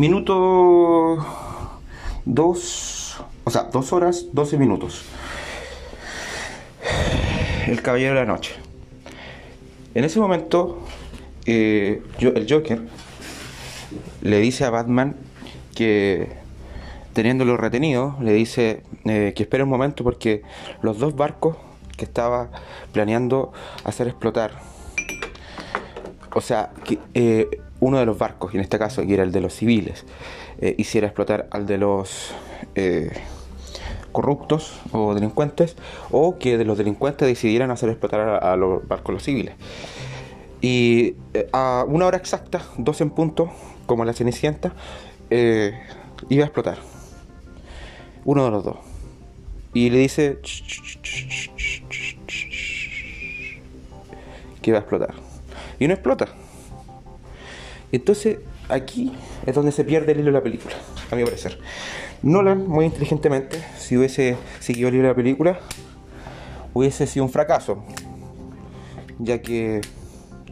Minuto 2, o sea, 2 horas, 12 minutos. El Caballero de la Noche. En ese momento, eh, el Joker le dice a Batman que teniéndolo retenido, le dice eh, que espere un momento porque los dos barcos que estaba planeando hacer explotar, o sea, que eh, uno de los barcos, en este caso que era el de los civiles, eh, hiciera explotar al de los corruptos o delincuentes, o que de los delincuentes decidieran hacer explotar a, los barcos los civiles. Y a una hora exacta, dos en punto, como la Cenicienta, iba a explotar uno de los dos. Y le dice que va a explotar. Y no explota. Entonces, aquí es donde se pierde el hilo de la película, a mi parecer. Nolan, muy inteligentemente, si hubiese seguido el hilo de la película, hubiese sido un fracaso, ya que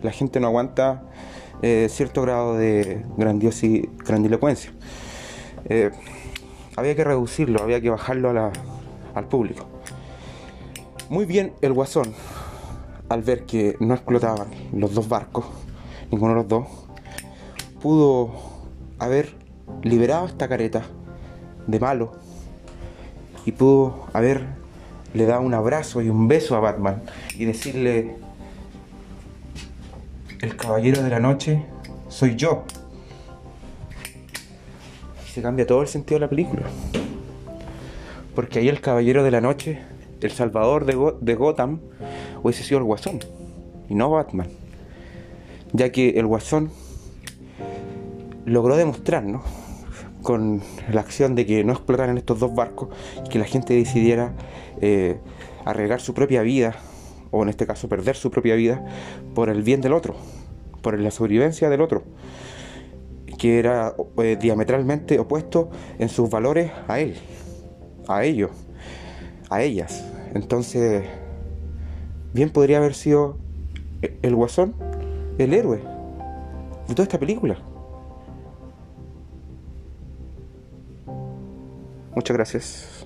la gente no aguanta eh, cierto grado de grandiosidad, grandilocuencia. Eh, había que reducirlo, había que bajarlo al público. Muy bien el guasón, al ver que no explotaban los dos barcos, ninguno de los dos, pudo haber liberado esta careta de malo y pudo haberle dado un abrazo y un beso a Batman y decirle, el caballero de la noche soy yo cambia todo el sentido de la película. Porque ahí el caballero de la noche, el salvador de, Gotham, hubiese sido el guasón y no Batman. Ya que el guasón logró demostrar, con la acción de que no explotaran estos dos barcos y que la gente decidiera eh, arriesgar su propia vida, o en este caso perder su propia vida, por el bien del otro, por la sobrevivencia del otro que era eh, diametralmente opuesto en sus valores a él, a ellos, a ellas. Entonces, bien podría haber sido el guasón, el héroe de toda esta película. Muchas gracias.